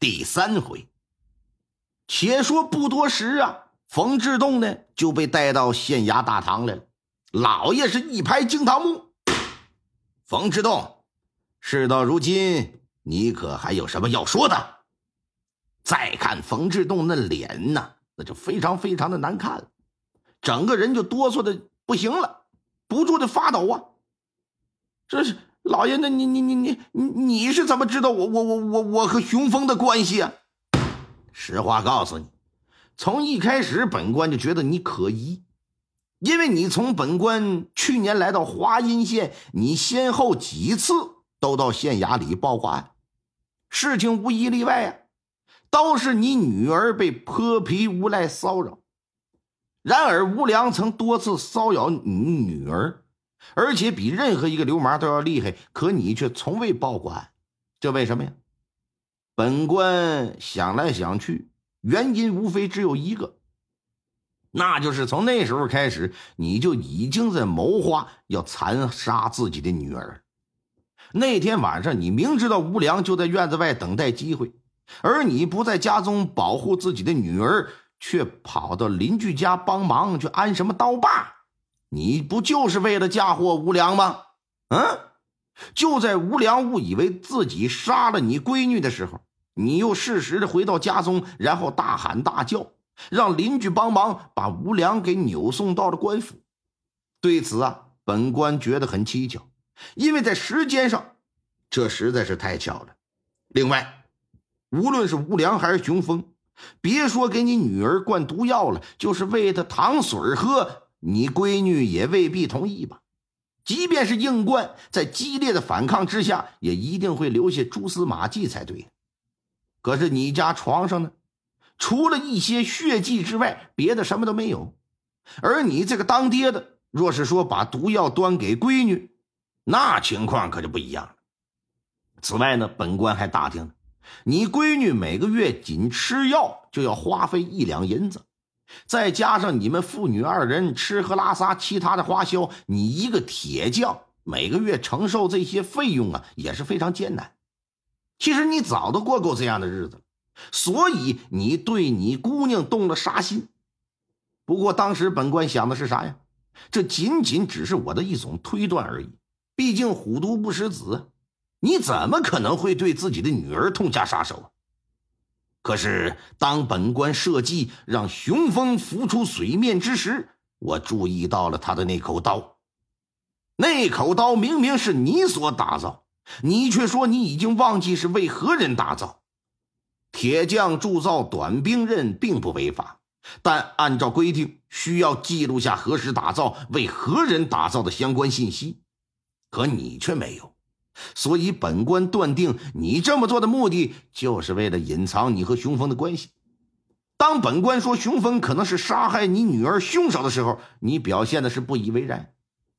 第三回，且说不多时啊，冯志栋呢就被带到县衙大堂来了。老爷是一拍惊堂木：“冯志栋，事到如今，你可还有什么要说的？”再看冯志栋那脸呐，那就非常非常的难看了，整个人就哆嗦的不行了，不住的发抖啊！这是。老爷，那你你你你你你是怎么知道我我我我我和雄风的关系啊？实话告诉你，从一开始本官就觉得你可疑，因为你从本官去年来到华阴县，你先后几次都到县衙里报过案，事情无一例外啊，都是你女儿被泼皮无赖骚扰。然而吴良曾多次骚扰你女儿。而且比任何一个流氓都要厉害，可你却从未报过案，这为什么呀？本官想来想去，原因无非只有一个，那就是从那时候开始，你就已经在谋划要残杀自己的女儿。那天晚上，你明知道吴良就在院子外等待机会，而你不在家中保护自己的女儿，却跑到邻居家帮忙去安什么刀把。你不就是为了嫁祸吴良吗？嗯，就在吴良误以为自己杀了你闺女的时候，你又适时的回到家中，然后大喊大叫，让邻居帮忙把吴良给扭送到了官府。对此啊，本官觉得很蹊跷，因为在时间上，这实在是太巧了。另外，无论是吴良还是雄峰，别说给你女儿灌毒药了，就是喂她糖水喝。你闺女也未必同意吧？即便是硬灌，在激烈的反抗之下，也一定会留下蛛丝马迹才对。可是你家床上呢，除了一些血迹之外，别的什么都没有。而你这个当爹的，若是说把毒药端给闺女，那情况可就不一样了。此外呢，本官还打听了，你闺女每个月仅吃药就要花费一两银子。再加上你们父女二人吃喝拉撒，其他的花销，你一个铁匠每个月承受这些费用啊，也是非常艰难。其实你早都过够这样的日子了，所以你对你姑娘动了杀心。不过当时本官想的是啥呀？这仅仅只是我的一种推断而已。毕竟虎毒不食子，你怎么可能会对自己的女儿痛下杀手？可是，当本官设计让雄风浮出水面之时，我注意到了他的那口刀。那口刀明明是你所打造，你却说你已经忘记是为何人打造。铁匠铸造短兵刃并不违法，但按照规定需要记录下何时打造、为何人打造的相关信息，可你却没有。所以，本官断定你这么做的目的，就是为了隐藏你和雄风的关系。当本官说雄风可能是杀害你女儿凶手的时候，你表现的是不以为然，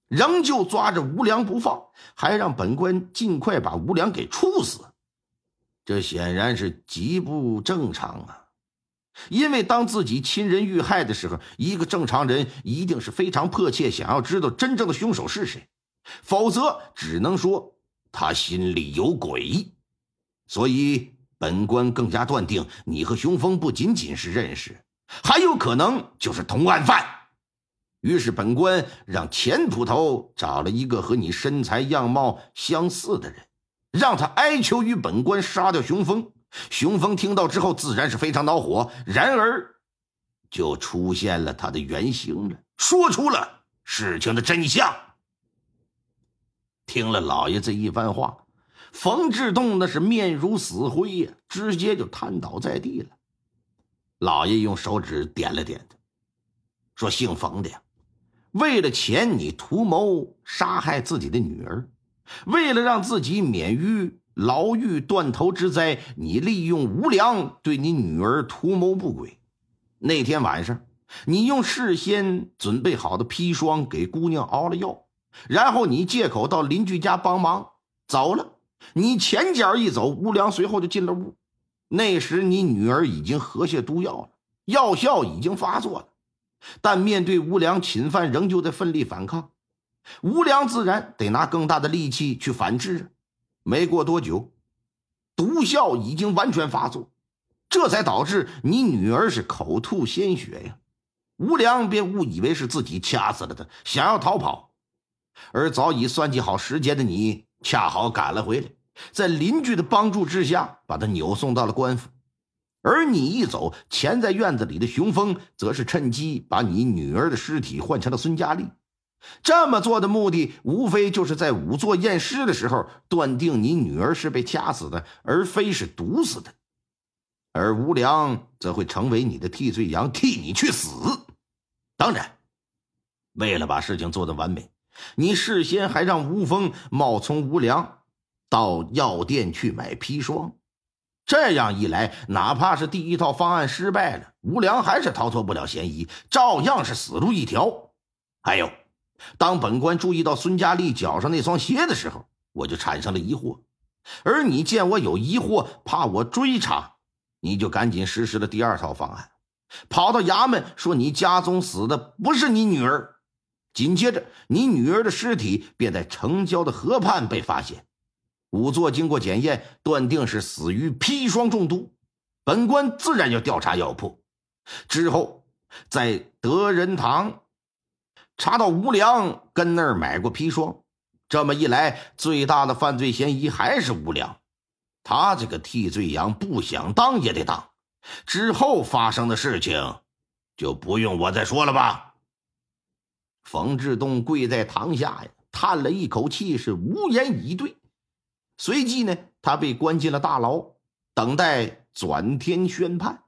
仍旧抓着吴良不放，还让本官尽快把吴良给处死。这显然是极不正常啊！因为当自己亲人遇害的时候，一个正常人一定是非常迫切想要知道真正的凶手是谁，否则只能说。他心里有鬼，所以本官更加断定你和雄风不仅仅是认识，还有可能就是同案犯。于是本官让钱捕头找了一个和你身材样貌相似的人，让他哀求于本官杀掉雄风。雄风听到之后自然是非常恼火，然而就出现了他的原形了，说出了事情的真相。听了老爷这一番话，冯志栋那是面如死灰呀，直接就瘫倒在地了。老爷用手指点了点他，说：“姓冯的，为了钱，你图谋杀害自己的女儿，为了让自己免于牢狱断头之灾，你利用无良对你女儿图谋不轨。那天晚上，你用事先准备好的砒霜给姑娘熬了药，然后你借口到邻居家帮忙走了。你前脚一走，吴良随后就进了屋。那时你女儿已经喝下毒药了，药效已经发作了，但面对吴良侵犯，仍旧在奋力反抗。吴良自然得拿更大的力气去反制。没过多久，毒效已经完全发作，这才导致你女儿是口吐鲜血呀。吴良便误以为是自己掐死了她，想要逃跑，而早已算计好时间的你，恰好赶了回来。在邻居的帮助之下，把他扭送到了官府。而你一走，潜在院子里的雄风则是趁机把你女儿的尸体换成了孙佳丽。这么做的目的，无非就是在仵作验尸的时候，断定你女儿是被掐死的，而非是毒死的。而吴良则会成为你的替罪羊，替你去死。当然，为了把事情做得完美，你事先还让吴峰冒充吴良。到药店去买砒霜，这样一来，哪怕是第一套方案失败了，吴良还是逃脱不了嫌疑，照样是死路一条。还有，当本官注意到孙佳丽脚上那双鞋的时候，我就产生了疑惑。而你见我有疑惑，怕我追查，你就赶紧实施了第二套方案，跑到衙门说你家中死的不是你女儿。紧接着，你女儿的尸体便在城郊的河畔被发现。仵作经过检验，断定是死于砒霜中毒。本官自然要调查药铺。之后，在德仁堂查到吴良跟那儿买过砒霜。这么一来，最大的犯罪嫌疑还是吴良。他这个替罪羊不想当也得当。之后发生的事情，就不用我再说了吧。冯志东跪在堂下呀，叹了一口气，是无言以对。随即呢，他被关进了大牢，等待转天宣判。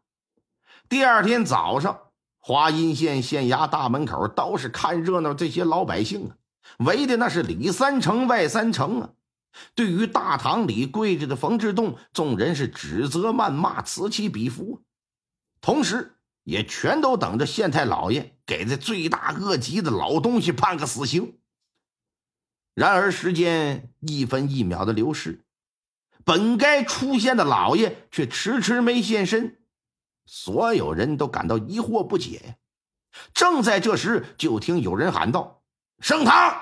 第二天早上，华阴县县衙大门口都是看热闹这些老百姓啊，围的那是里三层外三层啊。对于大堂里跪着的冯志栋，众人是指责谩骂，此起彼伏，同时也全都等着县太老爷给这罪大恶极的老东西判个死刑。然而，时间一分一秒的流逝，本该出现的老爷却迟迟没现身，所有人都感到疑惑不解。正在这时，就听有人喊道：“升堂，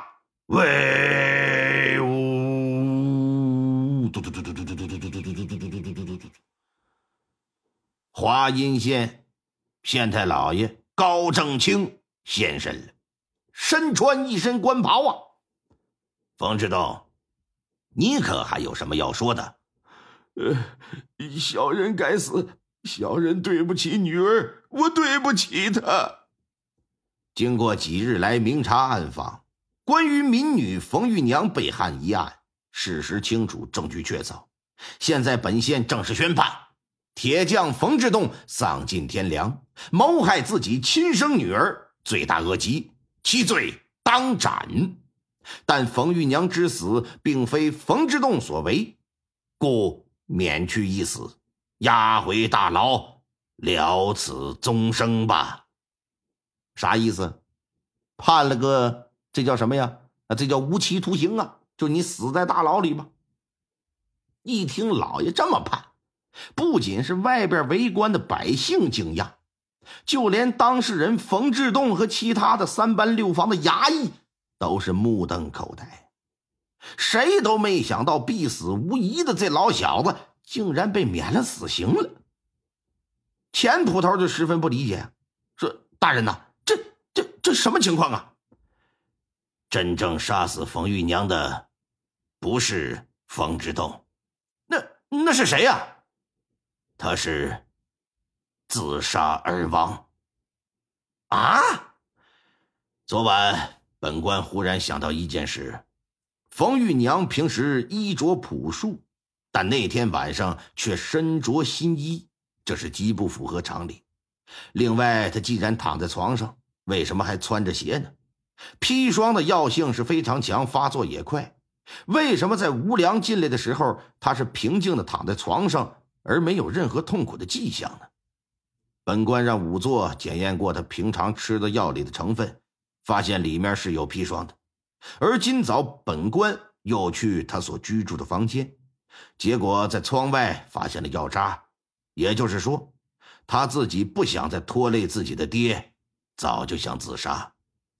威武！”嘟嘟嘟嘟嘟嘟嘟嘟嘟嘟嘟嘟嘟嘟嘟嘟嘟嘟。华阴县县太老爷高正清现身了，身穿一身官袍啊。冯志东，你可还有什么要说的？呃，小人该死，小人对不起女儿，我对不起她。经过几日来明察暗访，关于民女冯玉娘被害一案，事实清楚，证据确凿。现在本县正式宣判：铁匠冯志栋丧尽天良，谋害自己亲生女儿，罪大恶极，其罪当斩。但冯玉娘之死并非冯之栋所为，故免去一死，押回大牢，了此终生吧。啥意思？判了个这叫什么呀？啊，这叫无期徒刑啊！就你死在大牢里吧。一听老爷这么判，不仅是外边围观的百姓惊讶，就连当事人冯志栋和其他的三班六房的衙役。都是目瞪口呆，谁都没想到必死无疑的这老小子竟然被免了死刑了。钱捕头就十分不理解，说：“大人呐，这这这什么情况啊？真正杀死冯玉娘的不是冯之栋，那那是谁呀？他是自杀而亡。啊，昨晚。”本官忽然想到一件事：冯玉娘平时衣着朴素，但那天晚上却身着新衣，这是极不符合常理。另外，她既然躺在床上，为什么还穿着鞋呢？砒霜的药性是非常强，发作也快。为什么在吴良进来的时候，他是平静的躺在床上，而没有任何痛苦的迹象呢？本官让仵作检验过他平常吃的药里的成分，发现里面是有砒霜的。而今早本官又去他所居住的房间，结果在窗外发现了药渣，也就是说，他自己不想再拖累自己的爹，早就想自杀。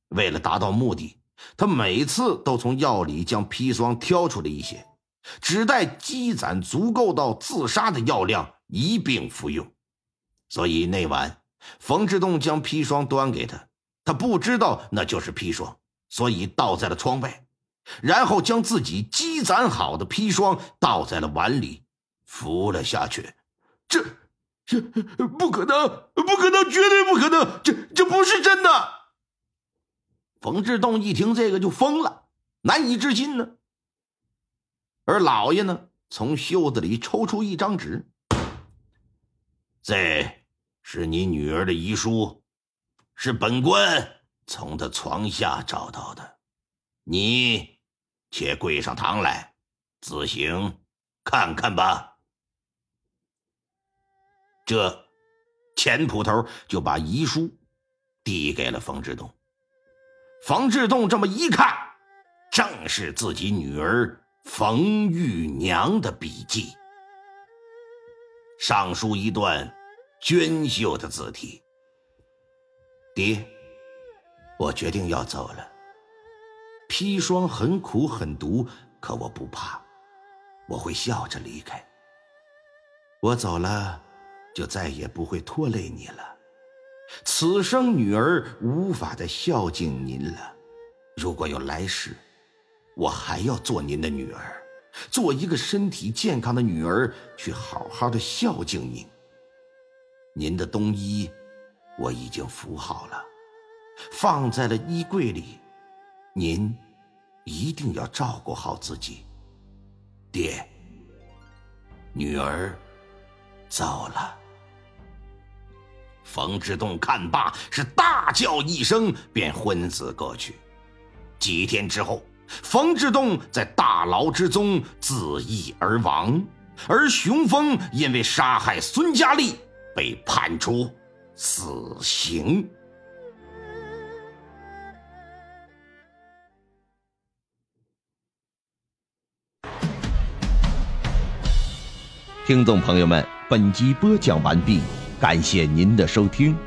为了达到目的。他每次都从药里将砒霜挑出了一些，只待积攒足够到自杀的药量一并服用。所以那晚，冯志栋将砒霜端给他，他不知道那就是砒霜，所以倒在了窗外，然后将自己积攒好的砒霜倒在了碗里，服了下去。这、这 不可能，不可能，绝对不可能！这、这不是真的。冯志栋一听这个就疯了，难以置信呢。而老爷呢，从袖子里抽出一张纸，这是你女儿的遗书，是本官从她床下找到的，你且跪上堂来，自行看看吧。这钱捕头就把遗书递给了冯志栋。冯志栋这么一看，正是自己女儿冯玉娘的笔记，上书一段娟秀的字体：“爹，我决定要走了。砒霜很苦很毒，可我不怕，我会笑着离开。我走了，就再也不会拖累你了。”此生女儿无法再孝敬您了，如果有来世，我还要做您的女儿，做一个身体健康的女儿，去好好的孝敬您。您的冬衣我已经服好了，放在了衣柜里，您一定要照顾好自己。爹，女儿走了。冯志栋看罢，是大叫一声，便昏死过去。几天之后，冯志栋在大牢之中自缢而亡，而熊峰因为杀害孙佳丽，被判处死刑。听众朋友们，本集播讲完毕。感谢您的收听。